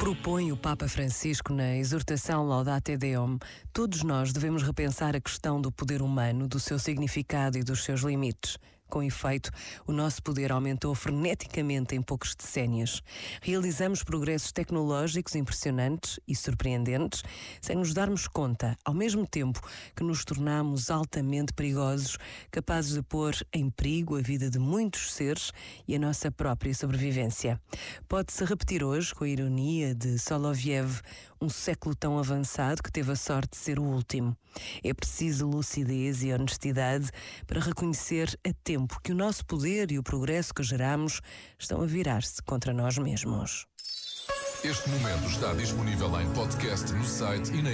propõe o Papa Francisco na exortação Laudate Deum, todos nós devemos repensar a questão do poder humano, do seu significado e dos seus limites. Com efeito, o nosso poder aumentou freneticamente em poucos decénios. Realizamos progressos tecnológicos impressionantes e surpreendentes, sem nos darmos conta, ao mesmo tempo que nos tornamos altamente perigosos, capazes de pôr em perigo a vida de muitos seres e a nossa própria sobrevivência. Pode-se repetir hoje, com a ironia de Soloviev, um século tão avançado que teve a sorte de ser o último. É preciso lucidez e honestidade para reconhecer a tempo tempo que o nosso poder e o progresso que geramos estão a virar-se contra nós mesmos. Este momento está disponível em podcast no site e na.